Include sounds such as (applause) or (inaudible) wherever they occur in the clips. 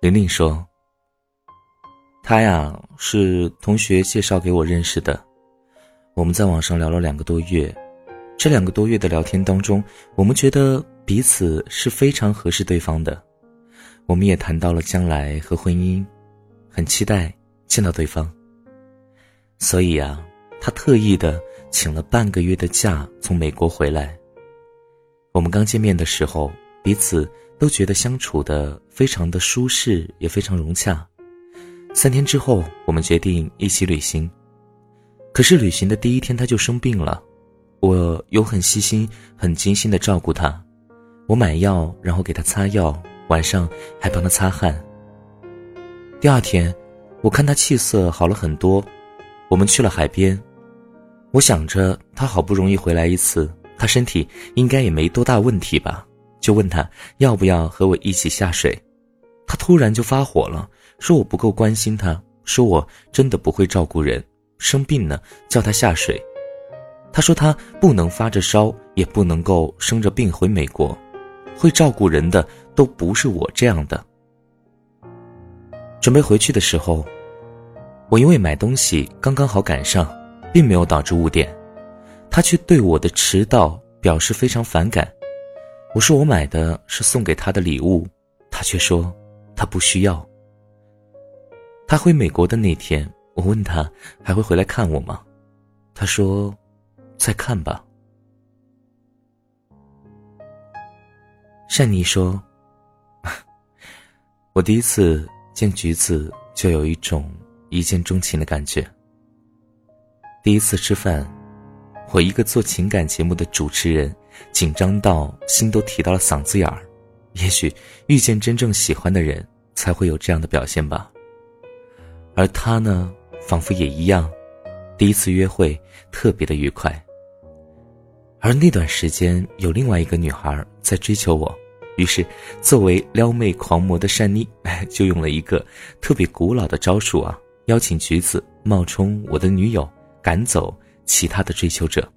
玲玲说：“他呀是同学介绍给我认识的，我们在网上聊了两个多月，这两个多月的聊天当中，我们觉得彼此是非常合适对方的，我们也谈到了将来和婚姻，很期待见到对方。所以啊，他特意的请了半个月的假从美国回来。我们刚见面的时候，彼此。”都觉得相处的非常的舒适，也非常融洽。三天之后，我们决定一起旅行。可是旅行的第一天他就生病了，我有很细心、很精心的照顾他，我买药，然后给他擦药，晚上还帮他擦汗。第二天，我看他气色好了很多，我们去了海边。我想着他好不容易回来一次，他身体应该也没多大问题吧。就问他要不要和我一起下水，他突然就发火了，说我不够关心他，说我真的不会照顾人，生病呢叫他下水。他说他不能发着烧，也不能够生着病回美国，会照顾人的都不是我这样的。准备回去的时候，我因为买东西刚刚好赶上，并没有导致误点，他却对我的迟到表示非常反感。我说我买的是送给他的礼物，他却说他不需要。他回美国的那天，我问他还会回来看我吗？他说再看吧。善妮说，(laughs) 我第一次见橘子就有一种一见钟情的感觉。第一次吃饭，我一个做情感节目的主持人。紧张到心都提到了嗓子眼儿，也许遇见真正喜欢的人才会有这样的表现吧。而他呢，仿佛也一样，第一次约会特别的愉快。而那段时间有另外一个女孩在追求我，于是作为撩妹狂魔的善妮 (laughs) 就用了一个特别古老的招数啊，邀请橘子冒充我的女友，赶走其他的追求者。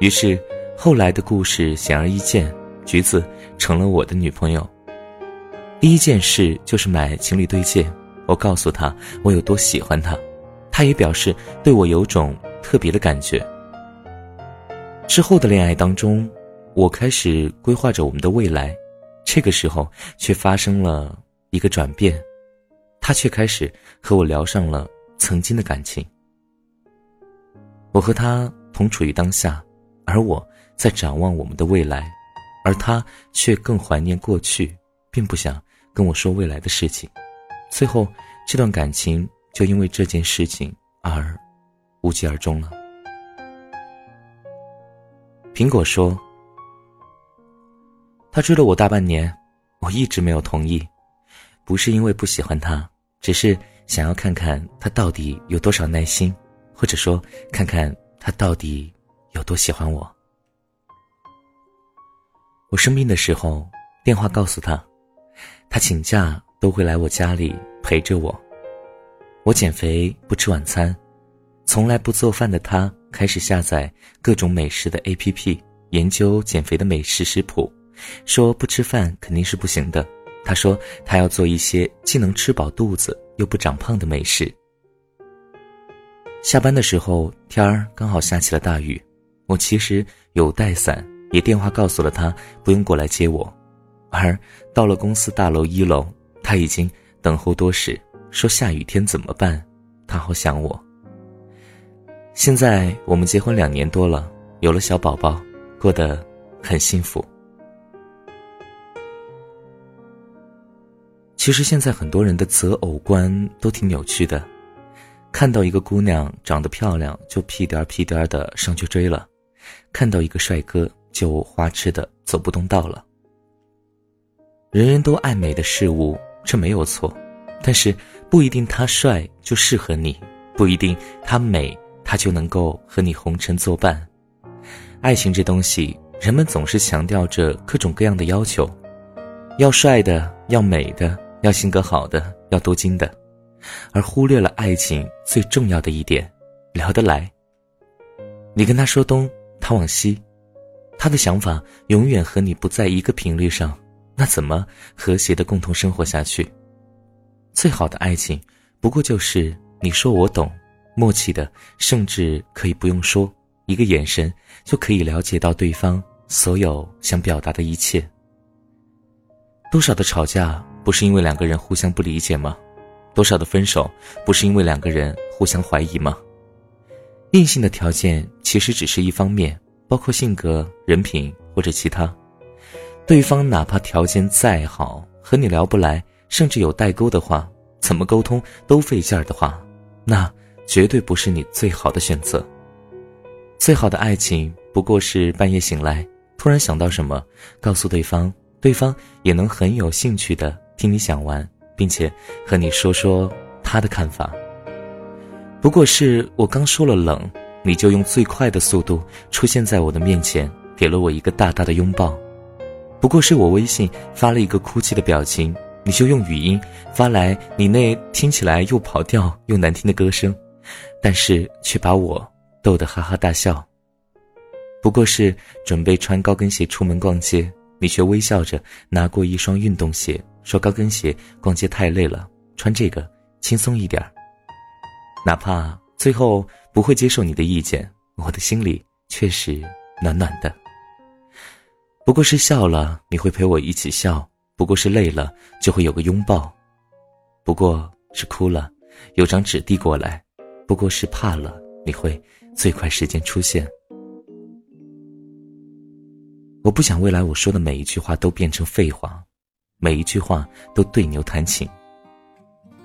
于是。后来的故事显而易见，橘子成了我的女朋友。第一件事就是买情侣对戒，我告诉她我有多喜欢她，她也表示对我有种特别的感觉。之后的恋爱当中，我开始规划着我们的未来，这个时候却发生了一个转变，他却开始和我聊上了曾经的感情。我和他同处于当下，而我。在展望我们的未来，而他却更怀念过去，并不想跟我说未来的事情。最后，这段感情就因为这件事情而无疾而终了。苹果说：“他追了我大半年，我一直没有同意，不是因为不喜欢他，只是想要看看他到底有多少耐心，或者说看看他到底有多喜欢我。”我生病的时候，电话告诉他，他请假都会来我家里陪着我。我减肥不吃晚餐，从来不做饭的他开始下载各种美食的 APP，研究减肥的美食食谱，说不吃饭肯定是不行的。他说他要做一些既能吃饱肚子又不长胖的美食。下班的时候，天儿刚好下起了大雨，我其实有带伞。也电话告诉了他不用过来接我，而到了公司大楼一楼，他已经等候多时，说下雨天怎么办？他好想我。现在我们结婚两年多了，有了小宝宝，过得很幸福。其实现在很多人的择偶观都挺扭曲的，看到一个姑娘长得漂亮，就屁颠儿屁颠儿的上去追了；看到一个帅哥。就花痴的走不动道了。人人都爱美的事物，这没有错，但是不一定他帅就适合你，不一定他美他就能够和你红尘作伴。爱情这东西，人们总是强调着各种各样的要求，要帅的，要美的，要性格好的，要多金的，而忽略了爱情最重要的一点：聊得来。你跟他说东，他往西。他的想法永远和你不在一个频率上，那怎么和谐的共同生活下去？最好的爱情，不过就是你说我懂，默契的，甚至可以不用说，一个眼神就可以了解到对方所有想表达的一切。多少的吵架不是因为两个人互相不理解吗？多少的分手不是因为两个人互相怀疑吗？硬性的条件其实只是一方面，包括性格、人品或者其他。对方哪怕条件再好，和你聊不来，甚至有代沟的话，怎么沟通都费劲儿的话，那绝对不是你最好的选择。最好的爱情不过是半夜醒来，突然想到什么，告诉对方，对方也能很有兴趣的听你讲完，并且和你说说他的看法。不过是我刚说了冷，你就用最快的速度出现在我的面前，给了我一个大大的拥抱。不过是我微信发了一个哭泣的表情，你就用语音发来你那听起来又跑调又难听的歌声，但是却把我逗得哈哈大笑。不过是准备穿高跟鞋出门逛街，你却微笑着拿过一双运动鞋，说高跟鞋逛街太累了，穿这个轻松一点。哪怕最后不会接受你的意见，我的心里确实暖暖的。不过是笑了，你会陪我一起笑；不过是累了，就会有个拥抱；不过是哭了，有张纸递过来；不过是怕了，你会最快时间出现。我不想未来我说的每一句话都变成废话，每一句话都对牛弹琴。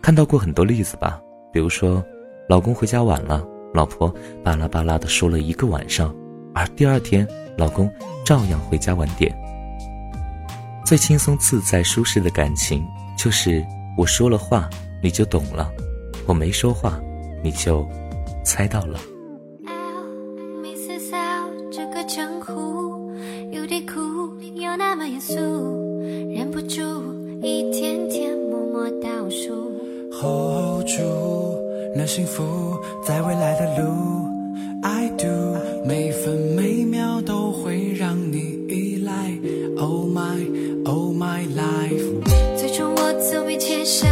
看到过很多例子吧，比如说。老公回家晚了，老婆巴拉巴拉的说了一个晚上，而第二天老公照样回家晚点。最轻松自在、舒适的感情，就是我说了话你就懂了，我没说话你就猜到了。那么严肃，忍不住一天幸福在未来的路，I do，每分每秒都会让你依赖。Oh my, oh my life。最终我走遍千山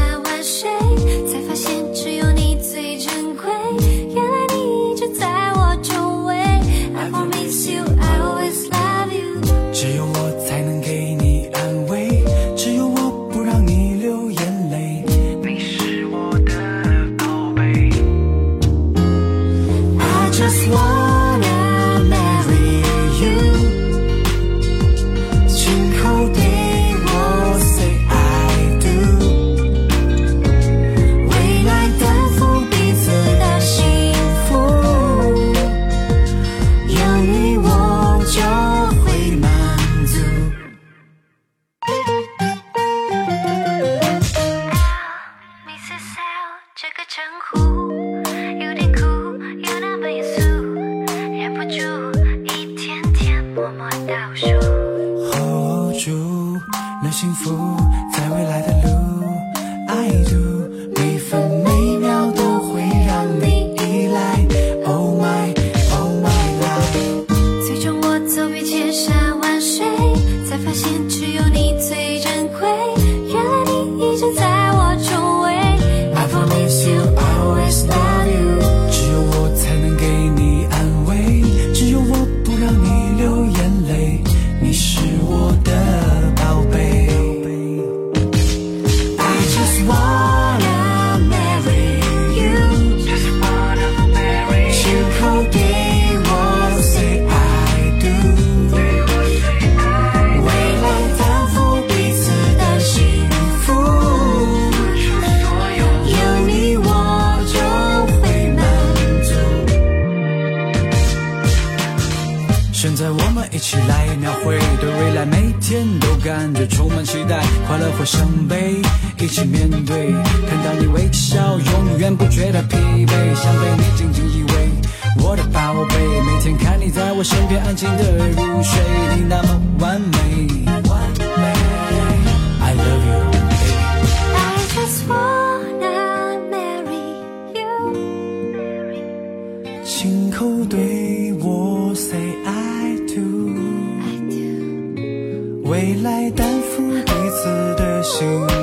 伤悲，一起面对。看到你微笑，永远不觉得疲惫，想被你紧紧依偎，我的宝贝。每天看你在我身边安静的入睡，你那么完美。完美 I love you, baby. I just wanna marry you. 亲口对我 say I do. I do. 未来的。to